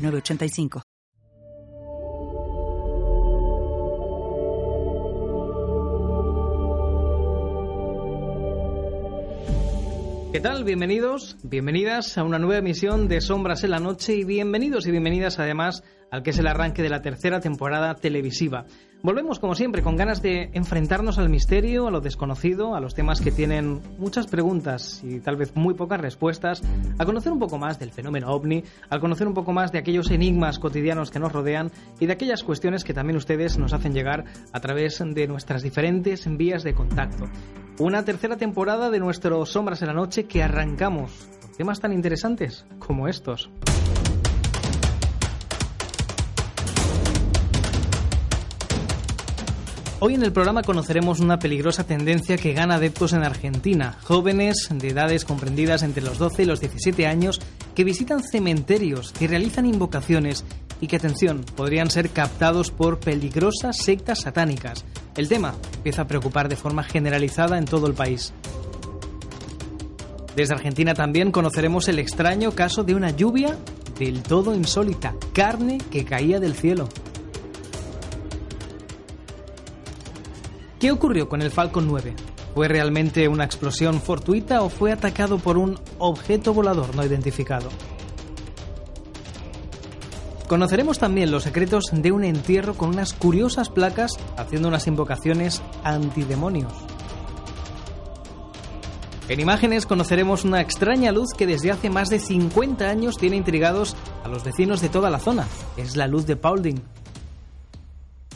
985. ¿Qué tal? Bienvenidos, bienvenidas a una nueva emisión de Sombras en la Noche y bienvenidos y bienvenidas además al que es el arranque de la tercera temporada televisiva. Volvemos, como siempre, con ganas de enfrentarnos al misterio, a lo desconocido, a los temas que tienen muchas preguntas y tal vez muy pocas respuestas, a conocer un poco más del fenómeno ovni, a conocer un poco más de aquellos enigmas cotidianos que nos rodean y de aquellas cuestiones que también ustedes nos hacen llegar a través de nuestras diferentes vías de contacto. Una tercera temporada de nuestro Sombras en la Noche que arrancamos con temas tan interesantes como estos. Hoy en el programa conoceremos una peligrosa tendencia que gana adeptos en Argentina, jóvenes de edades comprendidas entre los 12 y los 17 años que visitan cementerios, que realizan invocaciones y que, atención, podrían ser captados por peligrosas sectas satánicas. El tema empieza a preocupar de forma generalizada en todo el país. Desde Argentina también conoceremos el extraño caso de una lluvia del todo insólita, carne que caía del cielo. ¿Qué ocurrió con el Falcon 9? ¿Fue realmente una explosión fortuita o fue atacado por un objeto volador no identificado? Conoceremos también los secretos de un entierro con unas curiosas placas haciendo unas invocaciones antidemonios. En imágenes conoceremos una extraña luz que desde hace más de 50 años tiene intrigados a los vecinos de toda la zona. Es la luz de Paulding,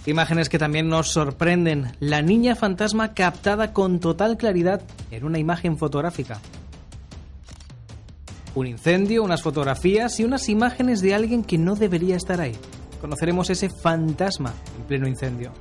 Imágenes que también nos sorprenden. La niña fantasma captada con total claridad en una imagen fotográfica. Un incendio, unas fotografías y unas imágenes de alguien que no debería estar ahí. Conoceremos ese fantasma en pleno incendio.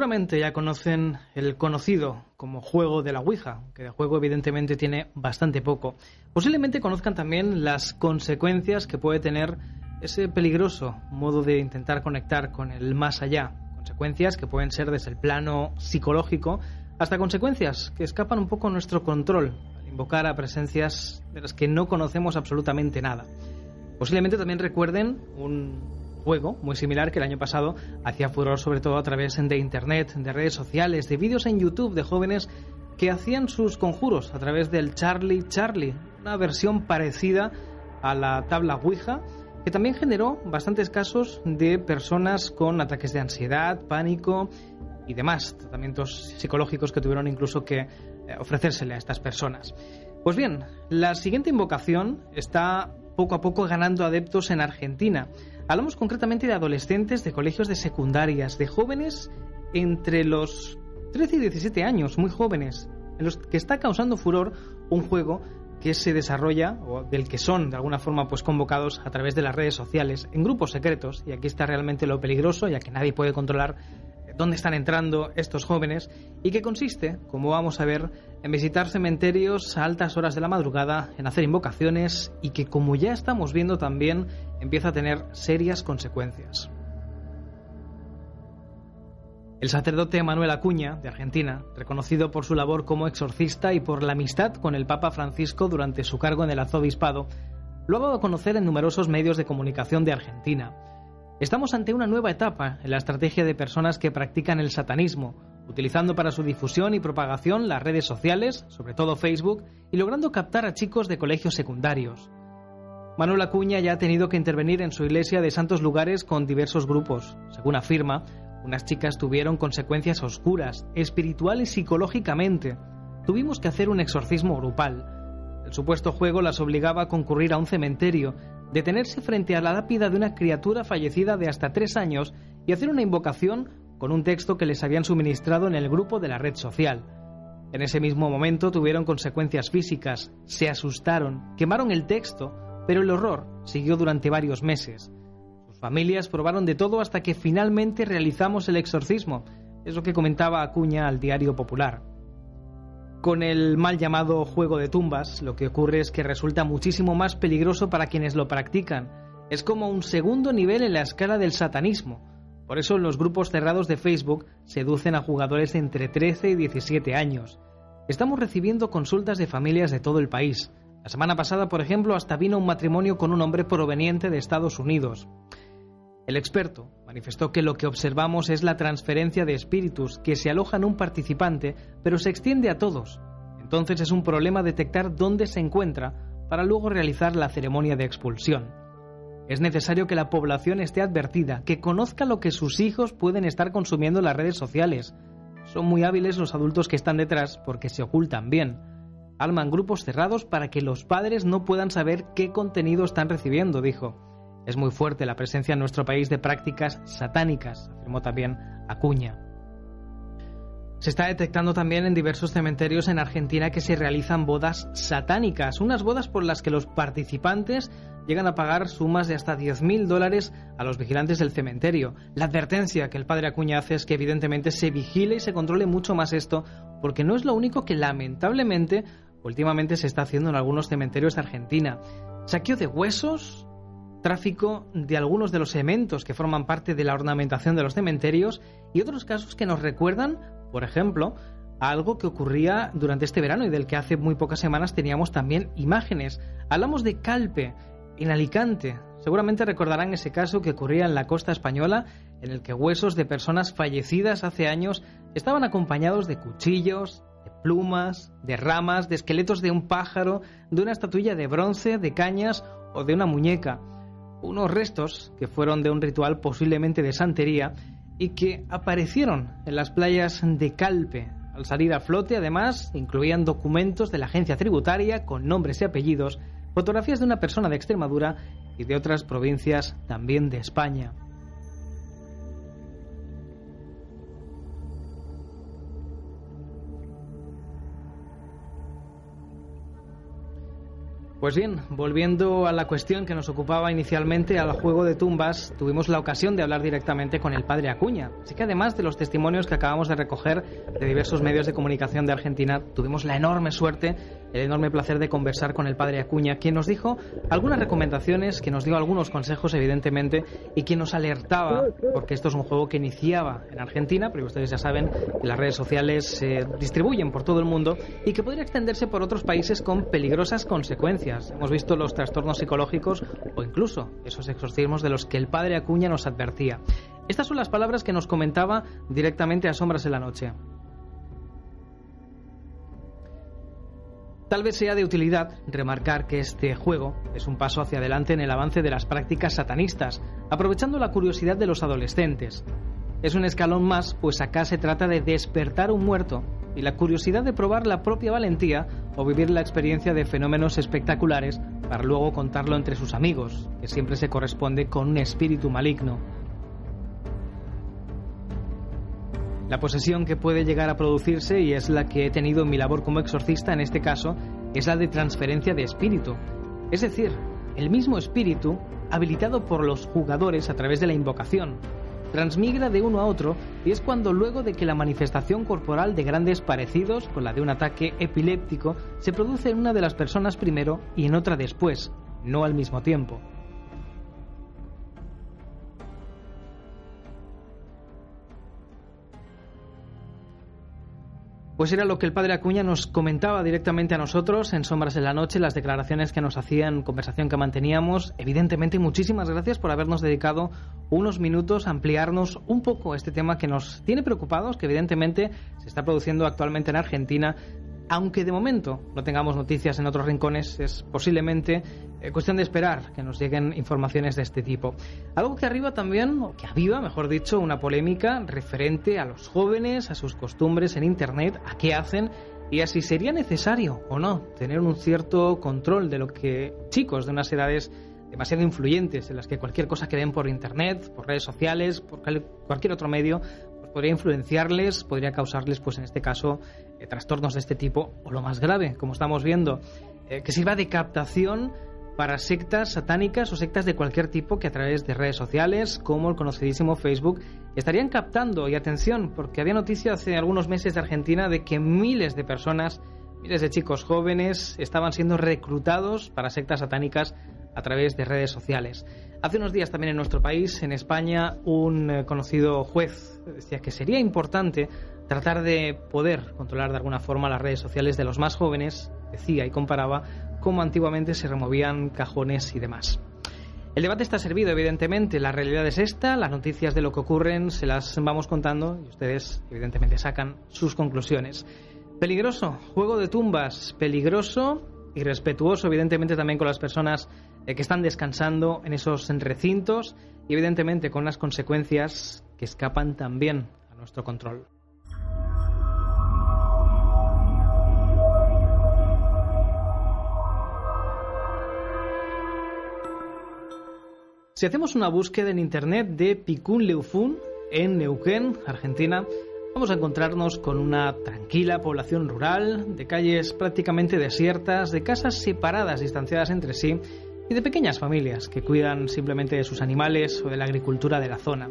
Seguramente ya conocen el conocido como juego de la Ouija, que de juego evidentemente tiene bastante poco. Posiblemente conozcan también las consecuencias que puede tener ese peligroso modo de intentar conectar con el más allá. Consecuencias que pueden ser desde el plano psicológico hasta consecuencias que escapan un poco a nuestro control al invocar a presencias de las que no conocemos absolutamente nada. Posiblemente también recuerden un juego muy similar que el año pasado hacía furor sobre todo a través de internet, de redes sociales, de vídeos en YouTube de jóvenes que hacían sus conjuros a través del Charlie Charlie, una versión parecida a la tabla Ouija que también generó bastantes casos de personas con ataques de ansiedad, pánico y demás tratamientos psicológicos que tuvieron incluso que eh, ofrecérsele a estas personas. Pues bien, la siguiente invocación está poco a poco ganando adeptos en Argentina. Hablamos concretamente de adolescentes de colegios de secundarias, de jóvenes entre los 13 y 17 años, muy jóvenes, en los que está causando furor un juego que se desarrolla o del que son de alguna forma pues convocados a través de las redes sociales en grupos secretos y aquí está realmente lo peligroso ya que nadie puede controlar dónde están entrando estos jóvenes y que consiste, como vamos a ver, en visitar cementerios a altas horas de la madrugada, en hacer invocaciones y que, como ya estamos viendo también, empieza a tener serias consecuencias. El sacerdote Manuel Acuña, de Argentina, reconocido por su labor como exorcista y por la amistad con el Papa Francisco durante su cargo en el arzobispado, lo ha dado a conocer en numerosos medios de comunicación de Argentina. Estamos ante una nueva etapa en la estrategia de personas que practican el satanismo, utilizando para su difusión y propagación las redes sociales, sobre todo Facebook, y logrando captar a chicos de colegios secundarios. Manuel Acuña ya ha tenido que intervenir en su iglesia de santos lugares con diversos grupos. Según afirma, unas chicas tuvieron consecuencias oscuras, espiritual y psicológicamente. Tuvimos que hacer un exorcismo grupal. El supuesto juego las obligaba a concurrir a un cementerio, detenerse frente a la lápida de una criatura fallecida de hasta tres años y hacer una invocación con un texto que les habían suministrado en el grupo de la red social. En ese mismo momento tuvieron consecuencias físicas, se asustaron, quemaron el texto, pero el horror siguió durante varios meses familias probaron de todo hasta que finalmente realizamos el exorcismo. Es lo que comentaba Acuña al Diario Popular. Con el mal llamado juego de tumbas, lo que ocurre es que resulta muchísimo más peligroso para quienes lo practican. Es como un segundo nivel en la escala del satanismo. Por eso los grupos cerrados de Facebook seducen a jugadores de entre 13 y 17 años. Estamos recibiendo consultas de familias de todo el país. La semana pasada, por ejemplo, hasta vino un matrimonio con un hombre proveniente de Estados Unidos. El experto manifestó que lo que observamos es la transferencia de espíritus que se aloja en un participante, pero se extiende a todos. Entonces es un problema detectar dónde se encuentra para luego realizar la ceremonia de expulsión. Es necesario que la población esté advertida, que conozca lo que sus hijos pueden estar consumiendo en las redes sociales. Son muy hábiles los adultos que están detrás porque se ocultan bien. Alman grupos cerrados para que los padres no puedan saber qué contenido están recibiendo, dijo. Es muy fuerte la presencia en nuestro país de prácticas satánicas, afirmó también Acuña. Se está detectando también en diversos cementerios en Argentina que se realizan bodas satánicas, unas bodas por las que los participantes llegan a pagar sumas de hasta 10.000 dólares a los vigilantes del cementerio. La advertencia que el padre Acuña hace es que evidentemente se vigile y se controle mucho más esto, porque no es lo único que lamentablemente últimamente se está haciendo en algunos cementerios de Argentina. Saqueo de huesos, tráfico de algunos de los elementos que forman parte de la ornamentación de los cementerios y otros casos que nos recuerdan, por ejemplo, algo que ocurría durante este verano y del que hace muy pocas semanas teníamos también imágenes. Hablamos de Calpe, en Alicante. Seguramente recordarán ese caso que ocurría en la costa española, en el que huesos de personas fallecidas hace años estaban acompañados de cuchillos, plumas, de ramas, de esqueletos de un pájaro, de una estatuilla de bronce, de cañas o de una muñeca unos restos que fueron de un ritual posiblemente de santería y que aparecieron en las playas de Calpe. Al salir a flote, además, incluían documentos de la agencia tributaria con nombres y apellidos, fotografías de una persona de Extremadura y de otras provincias también de España. Pues bien, volviendo a la cuestión que nos ocupaba inicialmente al juego de tumbas, tuvimos la ocasión de hablar directamente con el padre Acuña. Así que además de los testimonios que acabamos de recoger de diversos medios de comunicación de Argentina, tuvimos la enorme suerte, el enorme placer de conversar con el padre Acuña, quien nos dijo algunas recomendaciones, que nos dio algunos consejos, evidentemente, y quien nos alertaba, porque esto es un juego que iniciaba en Argentina, pero ustedes ya saben que las redes sociales se distribuyen por todo el mundo y que podría extenderse por otros países con peligrosas consecuencias Hemos visto los trastornos psicológicos o incluso esos exorcismos de los que el padre Acuña nos advertía. Estas son las palabras que nos comentaba directamente a Sombras en la Noche. Tal vez sea de utilidad remarcar que este juego es un paso hacia adelante en el avance de las prácticas satanistas, aprovechando la curiosidad de los adolescentes. Es un escalón más, pues acá se trata de despertar un muerto y la curiosidad de probar la propia valentía o vivir la experiencia de fenómenos espectaculares para luego contarlo entre sus amigos, que siempre se corresponde con un espíritu maligno. La posesión que puede llegar a producirse, y es la que he tenido en mi labor como exorcista en este caso, es la de transferencia de espíritu. Es decir, el mismo espíritu habilitado por los jugadores a través de la invocación, transmigra de uno a otro y es cuando luego de que la manifestación corporal de grandes parecidos con la de un ataque epiléptico se produce en una de las personas primero y en otra después, no al mismo tiempo. Pues era lo que el padre Acuña nos comentaba directamente a nosotros en Sombras en la Noche, las declaraciones que nos hacían, conversación que manteníamos. Evidentemente, muchísimas gracias por habernos dedicado unos minutos a ampliarnos un poco este tema que nos tiene preocupados, que evidentemente se está produciendo actualmente en Argentina aunque de momento no tengamos noticias en otros rincones, es posiblemente eh, cuestión de esperar que nos lleguen informaciones de este tipo. Algo que arriba también, o que aviva, mejor dicho, una polémica referente a los jóvenes, a sus costumbres en Internet, a qué hacen y a si sería necesario o no tener un cierto control de lo que chicos de unas edades demasiado influyentes en las que cualquier cosa que ven por internet, por redes sociales, por cualquier otro medio, podría influenciarles, podría causarles, pues en este caso, eh, trastornos de este tipo, o lo más grave, como estamos viendo, eh, que sirva de captación para sectas satánicas o sectas de cualquier tipo que a través de redes sociales, como el conocidísimo Facebook, estarían captando. Y atención, porque había noticia hace algunos meses de Argentina de que miles de personas, miles de chicos jóvenes, estaban siendo reclutados para sectas satánicas a través de redes sociales. Hace unos días también en nuestro país, en España, un eh, conocido juez decía que sería importante tratar de poder controlar de alguna forma las redes sociales de los más jóvenes, decía y comparaba cómo antiguamente se removían cajones y demás. El debate está servido, evidentemente. La realidad es esta, las noticias de lo que ocurren se las vamos contando y ustedes, evidentemente, sacan sus conclusiones. Peligroso, juego de tumbas, peligroso y respetuoso, evidentemente, también con las personas eh, que están descansando en esos recintos y evidentemente con unas consecuencias que escapan también a nuestro control. Si hacemos una búsqueda en internet de Picún Leufún en Neuquén, Argentina, vamos a encontrarnos con una tranquila población rural, de calles prácticamente desiertas, de casas separadas, distanciadas entre sí y de pequeñas familias que cuidan simplemente de sus animales o de la agricultura de la zona.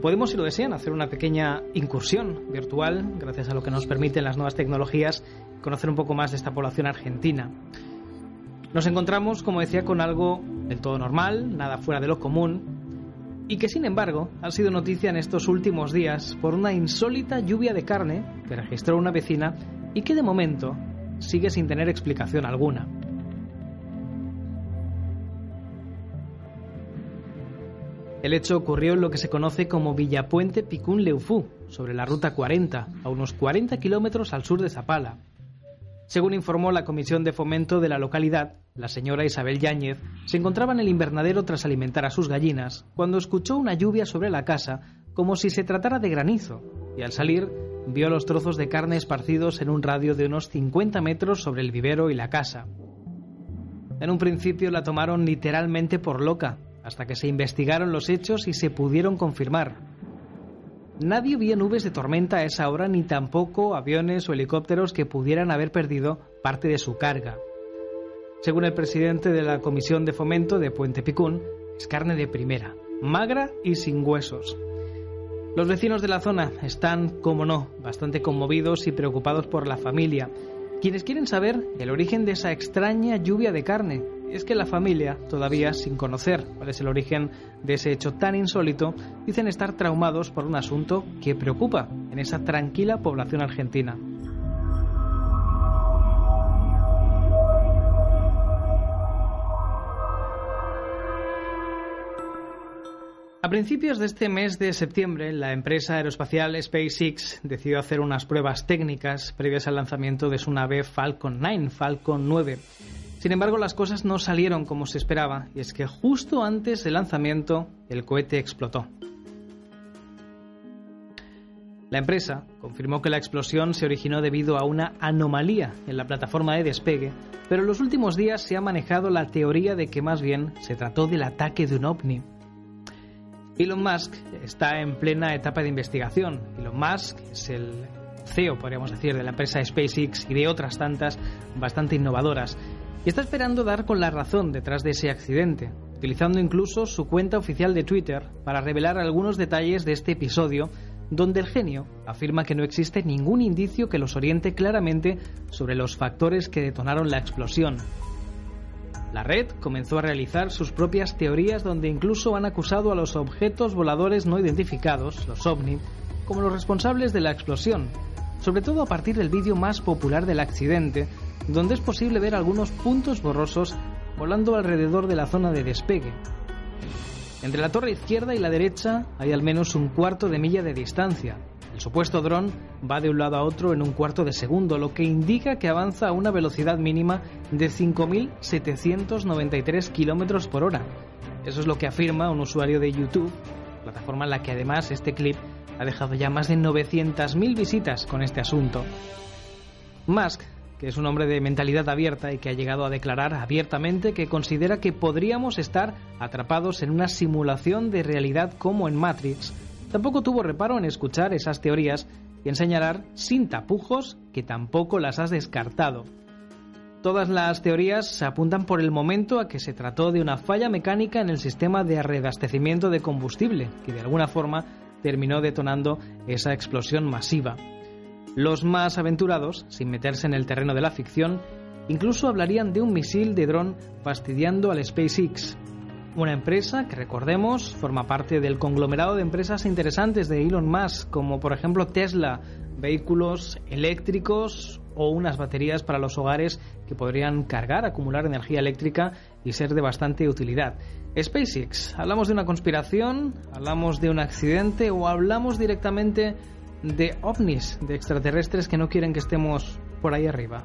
Podemos, si lo desean, hacer una pequeña incursión virtual, gracias a lo que nos permiten las nuevas tecnologías, conocer un poco más de esta población argentina. Nos encontramos, como decía, con algo del todo normal, nada fuera de lo común, y que sin embargo ha sido noticia en estos últimos días por una insólita lluvia de carne que registró una vecina y que de momento sigue sin tener explicación alguna. El hecho ocurrió en lo que se conoce como Villapuente Picún Leufú, sobre la ruta 40, a unos 40 kilómetros al sur de Zapala. Según informó la Comisión de Fomento de la localidad, la señora Isabel Yáñez se encontraba en el invernadero tras alimentar a sus gallinas cuando escuchó una lluvia sobre la casa como si se tratara de granizo y al salir vio los trozos de carne esparcidos en un radio de unos 50 metros sobre el vivero y la casa. En un principio la tomaron literalmente por loca hasta que se investigaron los hechos y se pudieron confirmar. Nadie vio nubes de tormenta a esa hora ni tampoco aviones o helicópteros que pudieran haber perdido parte de su carga. Según el presidente de la Comisión de Fomento de Puente Picún, es carne de primera, magra y sin huesos. Los vecinos de la zona están, como no, bastante conmovidos y preocupados por la familia, quienes quieren saber el origen de esa extraña lluvia de carne es que la familia, todavía sin conocer cuál es el origen de ese hecho tan insólito, dicen estar traumados por un asunto que preocupa en esa tranquila población argentina. A principios de este mes de septiembre, la empresa aeroespacial SpaceX decidió hacer unas pruebas técnicas previas al lanzamiento de su nave Falcon 9, Falcon 9 sin embargo, las cosas no salieron como se esperaba, y es que justo antes del lanzamiento el cohete explotó. La empresa confirmó que la explosión se originó debido a una anomalía en la plataforma de despegue, pero en los últimos días se ha manejado la teoría de que más bien se trató del ataque de un ovni. Elon Musk está en plena etapa de investigación. Elon Musk es el CEO, podríamos decir, de la empresa SpaceX y de otras tantas bastante innovadoras y está esperando dar con la razón detrás de ese accidente, utilizando incluso su cuenta oficial de Twitter para revelar algunos detalles de este episodio, donde el genio afirma que no existe ningún indicio que los oriente claramente sobre los factores que detonaron la explosión. La red comenzó a realizar sus propias teorías donde incluso han acusado a los objetos voladores no identificados, los ovni, como los responsables de la explosión, sobre todo a partir del vídeo más popular del accidente, donde es posible ver algunos puntos borrosos volando alrededor de la zona de despegue. Entre la torre izquierda y la derecha hay al menos un cuarto de milla de distancia. El supuesto dron va de un lado a otro en un cuarto de segundo, lo que indica que avanza a una velocidad mínima de 5.793 km por hora. Eso es lo que afirma un usuario de YouTube, plataforma en la que además este clip ha dejado ya más de 900.000 visitas con este asunto. Musk que es un hombre de mentalidad abierta y que ha llegado a declarar abiertamente que considera que podríamos estar atrapados en una simulación de realidad como en Matrix. Tampoco tuvo reparo en escuchar esas teorías y en señalar sin tapujos que tampoco las has descartado. Todas las teorías se apuntan por el momento a que se trató de una falla mecánica en el sistema de reabastecimiento de combustible, que de alguna forma terminó detonando esa explosión masiva. Los más aventurados, sin meterse en el terreno de la ficción, incluso hablarían de un misil de dron fastidiando al SpaceX, una empresa que recordemos forma parte del conglomerado de empresas interesantes de Elon Musk, como por ejemplo Tesla, vehículos eléctricos o unas baterías para los hogares que podrían cargar, acumular energía eléctrica y ser de bastante utilidad. SpaceX, ¿hablamos de una conspiración? ¿Hablamos de un accidente? ¿O hablamos directamente de ovnis, de extraterrestres que no quieren que estemos por ahí arriba.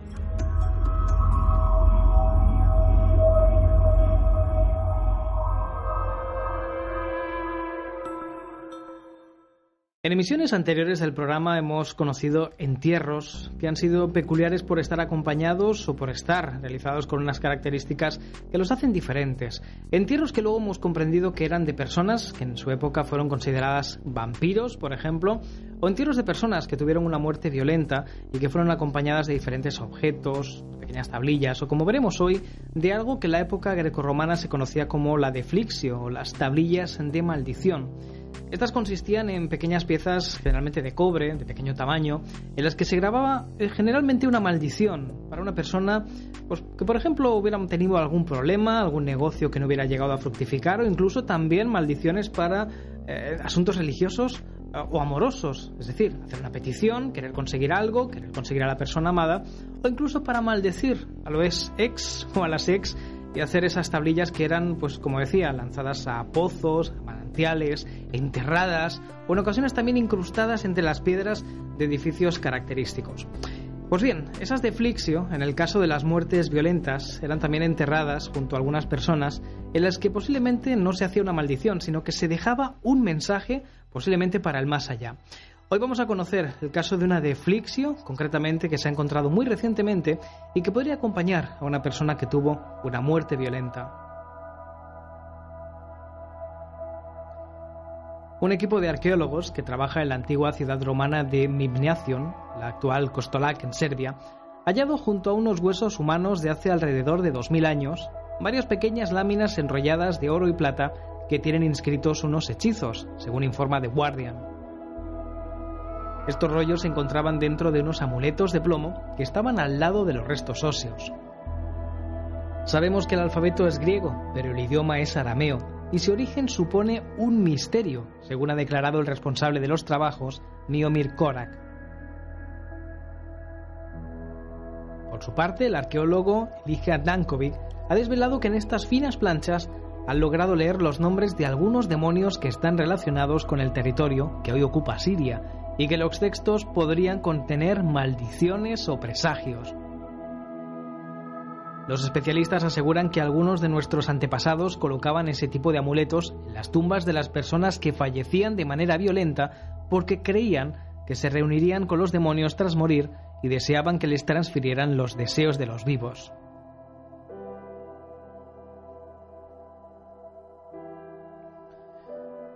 En emisiones anteriores del programa hemos conocido entierros que han sido peculiares por estar acompañados o por estar realizados con unas características que los hacen diferentes. Entierros que luego hemos comprendido que eran de personas que en su época fueron consideradas vampiros, por ejemplo, o entierros de personas que tuvieron una muerte violenta y que fueron acompañadas de diferentes objetos, pequeñas tablillas o como veremos hoy, de algo que en la época grecorromana se conocía como la deflixio o las tablillas de maldición. Estas consistían en pequeñas piezas, generalmente de cobre, de pequeño tamaño, en las que se grababa eh, generalmente una maldición para una persona pues, que, por ejemplo, hubiera tenido algún problema, algún negocio que no hubiera llegado a fructificar, o incluso también maldiciones para eh, asuntos religiosos o amorosos, es decir, hacer una petición, querer conseguir algo, querer conseguir a la persona amada, o incluso para maldecir a los ex o a las ex y hacer esas tablillas que eran, pues como decía, lanzadas a pozos, a enterradas o en ocasiones también incrustadas entre las piedras de edificios característicos. Pues bien, esas de Flixio, en el caso de las muertes violentas, eran también enterradas junto a algunas personas en las que posiblemente no se hacía una maldición, sino que se dejaba un mensaje posiblemente para el más allá. Hoy vamos a conocer el caso de una de Flixio, concretamente que se ha encontrado muy recientemente y que podría acompañar a una persona que tuvo una muerte violenta. un equipo de arqueólogos que trabaja en la antigua ciudad romana de Mibniacion, la actual Kostolac en Serbia, ha hallado junto a unos huesos humanos de hace alrededor de 2.000 años varias pequeñas láminas enrolladas de oro y plata que tienen inscritos unos hechizos, según informa The Guardian. Estos rollos se encontraban dentro de unos amuletos de plomo que estaban al lado de los restos óseos. Sabemos que el alfabeto es griego, pero el idioma es arameo, y su origen supone un misterio, según ha declarado el responsable de los trabajos, Niomir Korak. Por su parte, el arqueólogo Elijah Dankovic ha desvelado que en estas finas planchas han logrado leer los nombres de algunos demonios que están relacionados con el territorio que hoy ocupa Siria y que los textos podrían contener maldiciones o presagios. Los especialistas aseguran que algunos de nuestros antepasados colocaban ese tipo de amuletos en las tumbas de las personas que fallecían de manera violenta porque creían que se reunirían con los demonios tras morir y deseaban que les transfirieran los deseos de los vivos.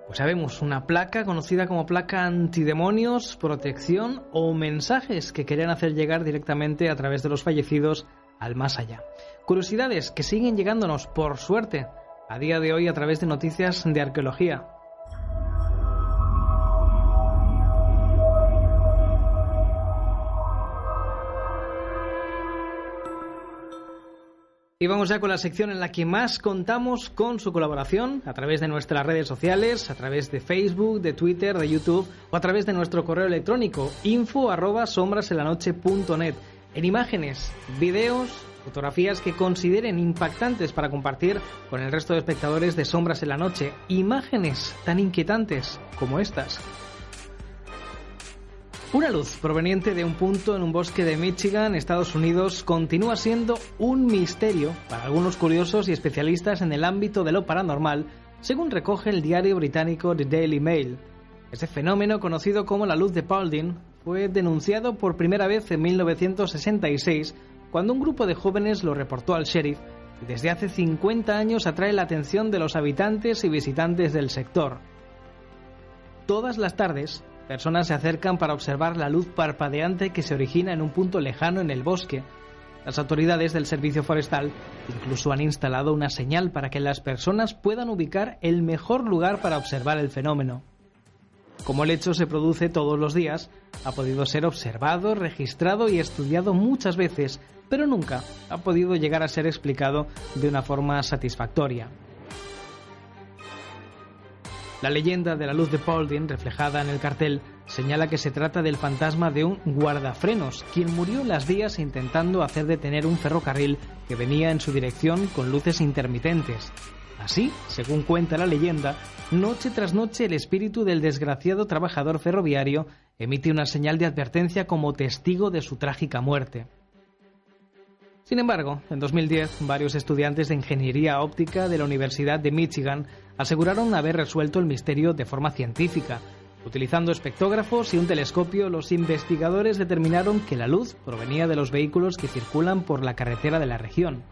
Pues sabemos, una placa conocida como placa antidemonios, protección o mensajes que querían hacer llegar directamente a través de los fallecidos al más allá. Curiosidades que siguen llegándonos, por suerte, a día de hoy a través de noticias de arqueología. Y vamos ya con la sección en la que más contamos con su colaboración a través de nuestras redes sociales, a través de Facebook, de Twitter, de YouTube o a través de nuestro correo electrónico info arroba sombrasenlanoche.net. En imágenes, videos, fotografías que consideren impactantes para compartir con el resto de espectadores de Sombras en la Noche. Imágenes tan inquietantes como estas. Una luz proveniente de un punto en un bosque de Michigan, Estados Unidos, continúa siendo un misterio para algunos curiosos y especialistas en el ámbito de lo paranormal, según recoge el diario británico The Daily Mail. Este fenómeno, conocido como la luz de Paulding, fue denunciado por primera vez en 1966, cuando un grupo de jóvenes lo reportó al sheriff y desde hace 50 años atrae la atención de los habitantes y visitantes del sector. Todas las tardes, Personas se acercan para observar la luz parpadeante que se origina en un punto lejano en el bosque. Las autoridades del servicio forestal incluso han instalado una señal para que las personas puedan ubicar el mejor lugar para observar el fenómeno. Como el hecho se produce todos los días, ha podido ser observado, registrado y estudiado muchas veces, pero nunca ha podido llegar a ser explicado de una forma satisfactoria. La leyenda de la luz de Paulding, reflejada en el cartel, señala que se trata del fantasma de un guardafrenos, quien murió las vías intentando hacer detener un ferrocarril que venía en su dirección con luces intermitentes. Así, según cuenta la leyenda, noche tras noche el espíritu del desgraciado trabajador ferroviario emite una señal de advertencia como testigo de su trágica muerte. Sin embargo, en 2010, varios estudiantes de ingeniería óptica de la Universidad de Michigan aseguraron haber resuelto el misterio de forma científica. Utilizando espectógrafos y un telescopio, los investigadores determinaron que la luz provenía de los vehículos que circulan por la carretera de la región.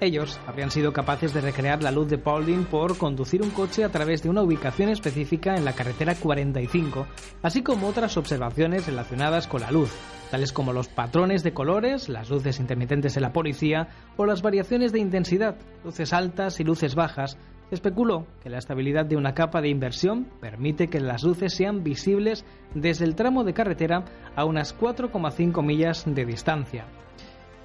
Ellos habrían sido capaces de recrear la luz de Paulding por conducir un coche a través de una ubicación específica en la carretera 45, así como otras observaciones relacionadas con la luz, tales como los patrones de colores, las luces intermitentes de la policía o las variaciones de intensidad, luces altas y luces bajas. Especuló que la estabilidad de una capa de inversión permite que las luces sean visibles desde el tramo de carretera a unas 4,5 millas de distancia.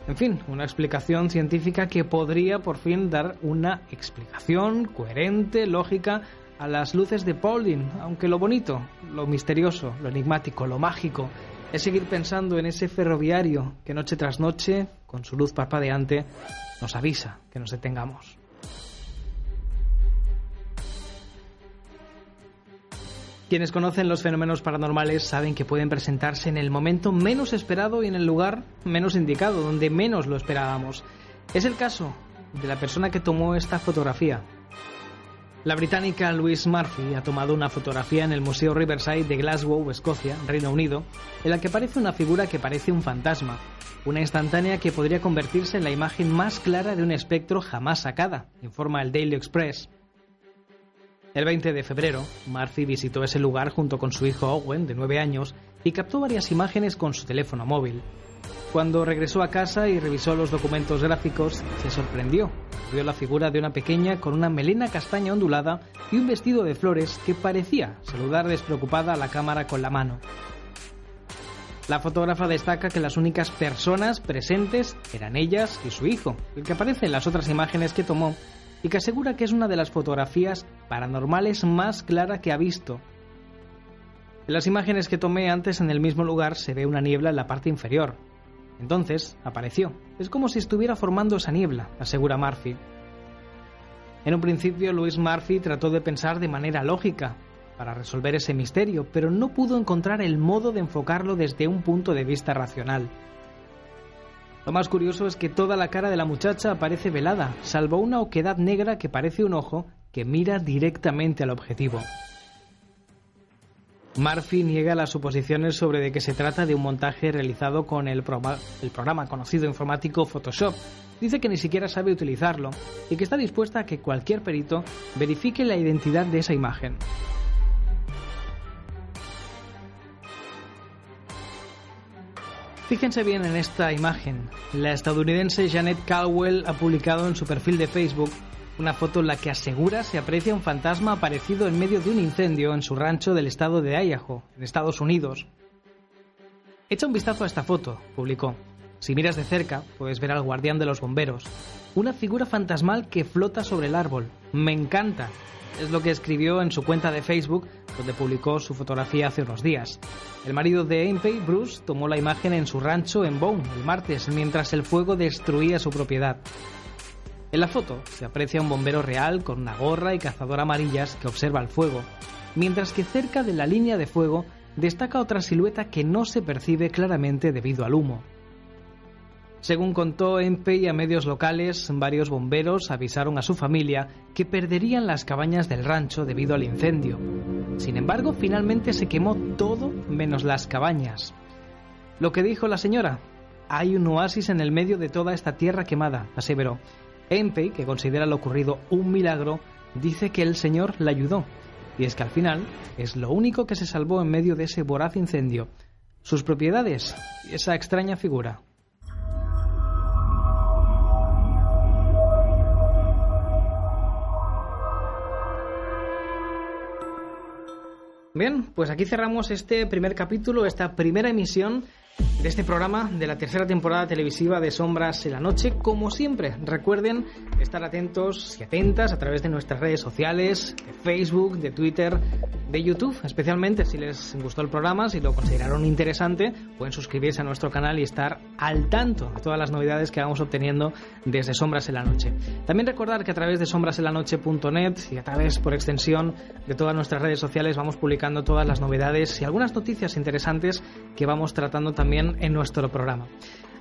En fin, una explicación científica que podría por fin dar una explicación coherente, lógica a las luces de Paulding, aunque lo bonito, lo misterioso, lo enigmático, lo mágico es seguir pensando en ese ferroviario que noche tras noche, con su luz parpadeante, nos avisa que nos detengamos. Quienes conocen los fenómenos paranormales saben que pueden presentarse en el momento menos esperado y en el lugar menos indicado, donde menos lo esperábamos. Es el caso de la persona que tomó esta fotografía, la británica Louise Murphy ha tomado una fotografía en el Museo Riverside de Glasgow, Escocia, Reino Unido, en la que aparece una figura que parece un fantasma, una instantánea que podría convertirse en la imagen más clara de un espectro jamás sacada, informa el Daily Express. El 20 de febrero, Murphy visitó ese lugar junto con su hijo Owen, de 9 años, y captó varias imágenes con su teléfono móvil. Cuando regresó a casa y revisó los documentos gráficos, se sorprendió. Vio la figura de una pequeña con una melena castaña ondulada y un vestido de flores que parecía saludar despreocupada a la cámara con la mano. La fotógrafa destaca que las únicas personas presentes eran ellas y su hijo, el que aparece en las otras imágenes que tomó, y que asegura que es una de las fotografías paranormales más clara que ha visto. En las imágenes que tomé antes en el mismo lugar se ve una niebla en la parte inferior, entonces apareció. Es como si estuviera formando esa niebla, asegura Murphy. En un principio, Louis Murphy trató de pensar de manera lógica para resolver ese misterio, pero no pudo encontrar el modo de enfocarlo desde un punto de vista racional. Lo más curioso es que toda la cara de la muchacha aparece velada, salvo una oquedad negra que parece un ojo que mira directamente al objetivo. Murphy niega las suposiciones sobre de que se trata de un montaje realizado con el, el, programa conocido informático Photoshop. Dice que ni siquiera sabe utilizarlo y que está dispuesta a que cualquier perito verifique la identidad de esa imagen. Fíjense bien en esta imagen. La estadounidense Janet Caldwell ha publicado en su perfil de Facebook una foto en la que asegura se aprecia un fantasma aparecido en medio de un incendio en su rancho del estado de Idaho, en Estados Unidos. Echa un vistazo a esta foto, publicó. Si miras de cerca, puedes ver al guardián de los bomberos. una figura fantasmal que flota sobre el árbol. Me encanta. Es lo que escribió en su cuenta de Facebook, donde publicó su fotografía hace unos días. El marido de Impey, Bruce, tomó la imagen en su rancho en Bone el martes, mientras el fuego destruía su propiedad. En la foto se aprecia un bombero real con una gorra y cazador amarillas que observa el fuego, mientras que cerca de la línea de fuego destaca otra silueta que no se percibe claramente debido al humo. Según contó Empey a medios locales, varios bomberos avisaron a su familia que perderían las cabañas del rancho debido al incendio. Sin embargo, finalmente se quemó todo menos las cabañas. Lo que dijo la señora, hay un oasis en el medio de toda esta tierra quemada, aseveró. Empey, que considera lo ocurrido un milagro, dice que el Señor la ayudó. Y es que al final es lo único que se salvó en medio de ese voraz incendio. Sus propiedades y esa extraña figura. Bien, pues aquí cerramos este primer capítulo, esta primera emisión de este programa de la tercera temporada televisiva de Sombras en la Noche. Como siempre, recuerden estar atentos y atentas a través de nuestras redes sociales, de Facebook, de Twitter, de YouTube, especialmente si les gustó el programa, si lo consideraron interesante, pueden suscribirse a nuestro canal y estar al tanto de todas las novedades que vamos obteniendo desde Sombras en la Noche. También recordar que a través de sombrasenlanoche.net y a través, por extensión, de todas nuestras redes sociales vamos publicando todas las novedades y algunas noticias interesantes que vamos tratando también en nuestro programa.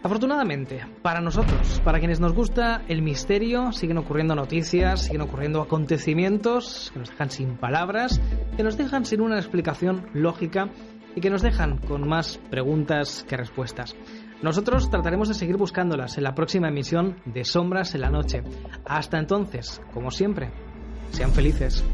Afortunadamente, para nosotros, para quienes nos gusta el misterio, siguen ocurriendo noticias, siguen ocurriendo acontecimientos que nos dejan sin palabras, que nos dejan sin una explicación lógica y que nos dejan con más preguntas que respuestas. Nosotros trataremos de seguir buscándolas en la próxima emisión de Sombras en la Noche. Hasta entonces, como siempre, sean felices.